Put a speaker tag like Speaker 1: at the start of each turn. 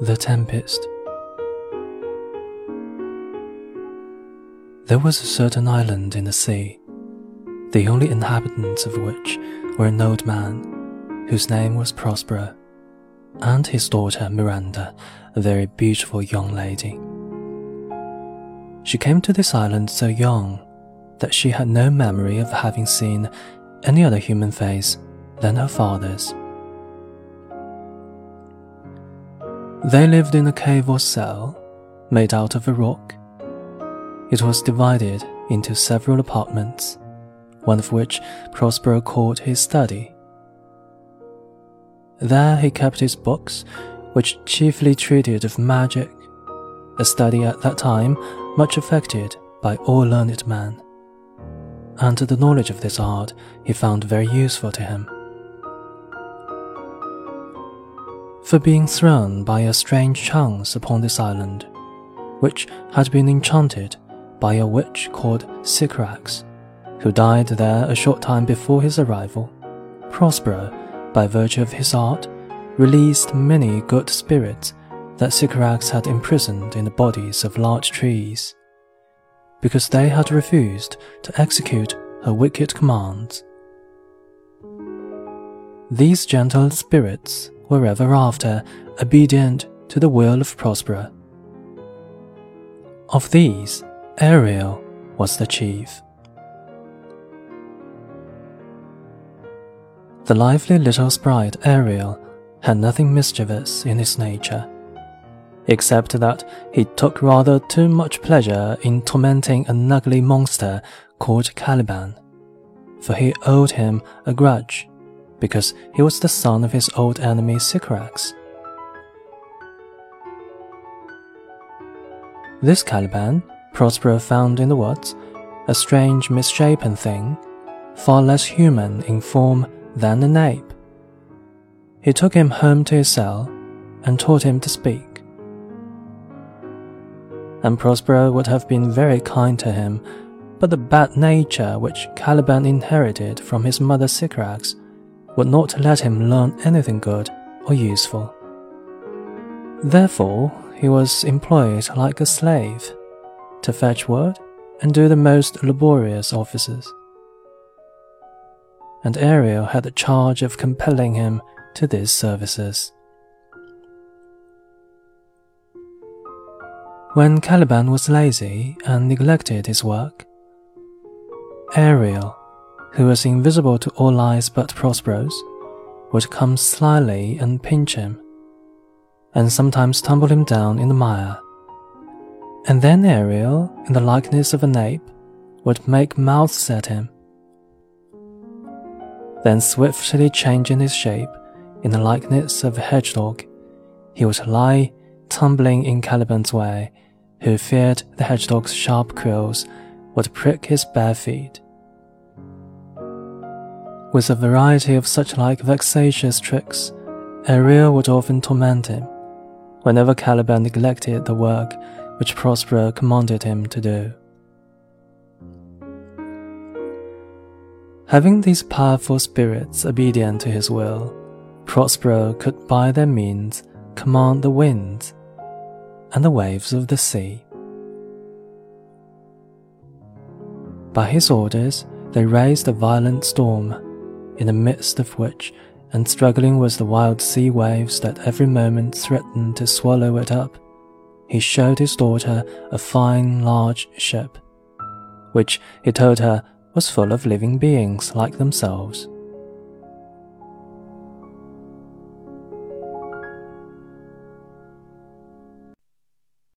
Speaker 1: The Tempest. There was a certain island in the sea, the only inhabitants of which were an old man, whose name was Prospero, and his daughter Miranda, a very beautiful young lady. She came to this island so young that she had no memory of having seen any other human face than her father's. They lived in a cave or cell made out of a rock. It was divided into several apartments, one of which Prospero called his study. There he kept his books, which chiefly treated of magic, a study at that time much affected by all learned men, and the knowledge of this art he found very useful to him. For being thrown by a strange chance upon this island, which had been enchanted by a witch called Sycorax, who died there a short time before his arrival. Prospero, by virtue of his art, released many good spirits that Sycorax had imprisoned in the bodies of large trees, because they had refused to execute her wicked commands. These gentle spirits were ever after obedient to the will of Prospero. Of these, Ariel was the chief. The lively little sprite Ariel had nothing mischievous in his nature, except that he took rather too much pleasure in tormenting an ugly monster called Caliban, for he owed him a grudge because he was the son of his old enemy Sycorax. This Caliban, Prospero found in the woods, a strange misshapen thing, far less human in form than an ape. He took him home to his cell and taught him to speak. And Prospero would have been very kind to him, but the bad nature which Caliban inherited from his mother Sycorax would not let him learn anything good or useful. Therefore, he was employed like a slave to fetch wood and do the most laborious offices. And Ariel had the charge of compelling him to these services. When Caliban was lazy and neglected his work, Ariel who was invisible to all eyes but Prospero's, would come slyly and pinch him, and sometimes tumble him down in the mire. And then Ariel, in the likeness of an ape, would make mouths at him. Then, swiftly changing his shape in the likeness of a hedgehog, he would lie tumbling in Caliban's way, who feared the hedgehog's sharp quills would prick his bare feet with a variety of such like vexatious tricks, Ariel would often torment him, whenever Caliban neglected the work which Prospero commanded him to do. Having these powerful spirits obedient to his will, Prospero could by their means command the winds and the waves of the sea. By his orders, they raised a violent storm in the midst of which, and struggling with the wild sea waves that every moment threatened to swallow it up, he showed his daughter a fine large ship, which he told her was full of living beings like themselves.